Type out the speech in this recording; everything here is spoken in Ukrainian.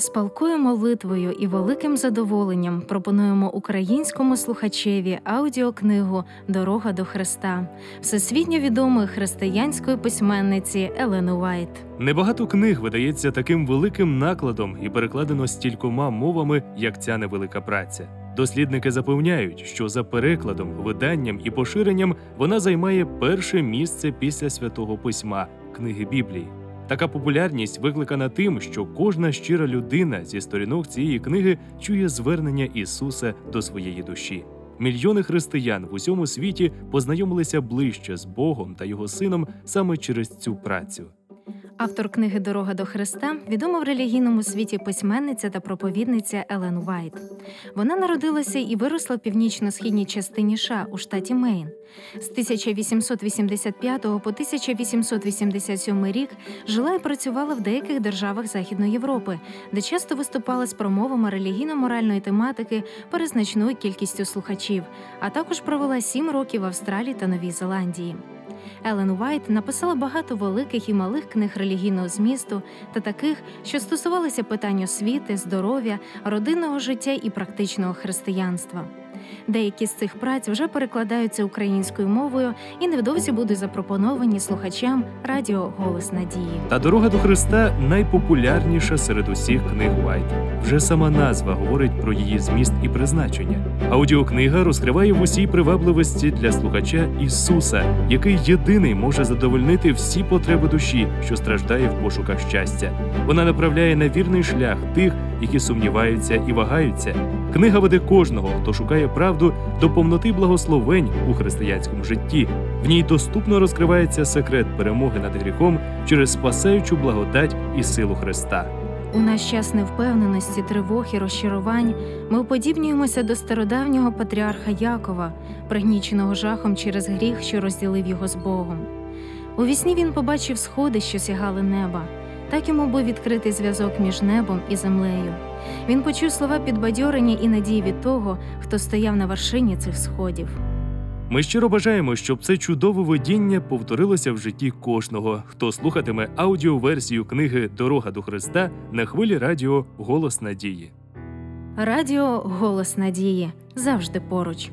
З палкою молитвою і великим задоволенням пропонуємо українському слухачеві аудіокнигу Дорога до Христа всесвітньо відомої християнської письменниці Елени Уайт. Небагато книг видається таким великим накладом і перекладено стількома мовами, як ця невелика праця. Дослідники запевняють, що за перекладом, виданням і поширенням вона займає перше місце після святого письма книги Біблії. Така популярність викликана тим, що кожна щира людина зі сторінок цієї книги чує звернення Ісуса до своєї душі. Мільйони християн в усьому світі познайомилися ближче з Богом та його сином саме через цю працю. Автор книги Дорога до Христа відома в релігійному світі письменниця та проповідниця Елен Уайт. Вона народилася і виросла в північно-східній частині США у штаті Мейн. З 1885 по 1887 рік жила і працювала в деяких державах Західної Європи, де часто виступала з промовами релігійно-моральної тематики перед значною кількістю слухачів, а також провела сім років в Австралії та Новій Зеландії. Елен Уайт написала багато великих і малих книг релігійного змісту та таких, що стосувалися питань освіти, здоров'я, родинного життя і практичного християнства. Деякі з цих праць вже перекладаються українською мовою і невдовзі будуть запропоновані слухачам радіо Голос Надії. Та дорога до Христа найпопулярніша серед усіх книг Уайт. Вже сама назва говорить про її зміст і призначення. Аудіокнига розкриває в усій привабливості для слухача Ісуса, який єдиний може задовольнити всі потреби душі, що страждає в пошуках щастя. Вона направляє на вірний шлях тих, які сумніваються і вагаються. Книга веде кожного, хто шукає правду до повноти благословень у християнському житті. В ній доступно розкривається секрет перемоги над гріхом через спасаючу благодать і силу Христа. У наш час невпевненості, тривог і розчарувань ми уподібнюємося до стародавнього патріарха Якова, пригніченого жахом через гріх, що розділив його з Богом. У вісні він побачив сходи, що сягали неба. Так йому був відкритий зв'язок між небом і землею. Він почув слова підбадьорення і надії від того, хто стояв на вершині цих сходів. Ми щиро бажаємо, щоб це чудове видіння повторилося в житті кожного, хто слухатиме аудіоверсію книги Дорога до Христа на хвилі радіо Голос Надії. Радіо Голос Надії завжди поруч.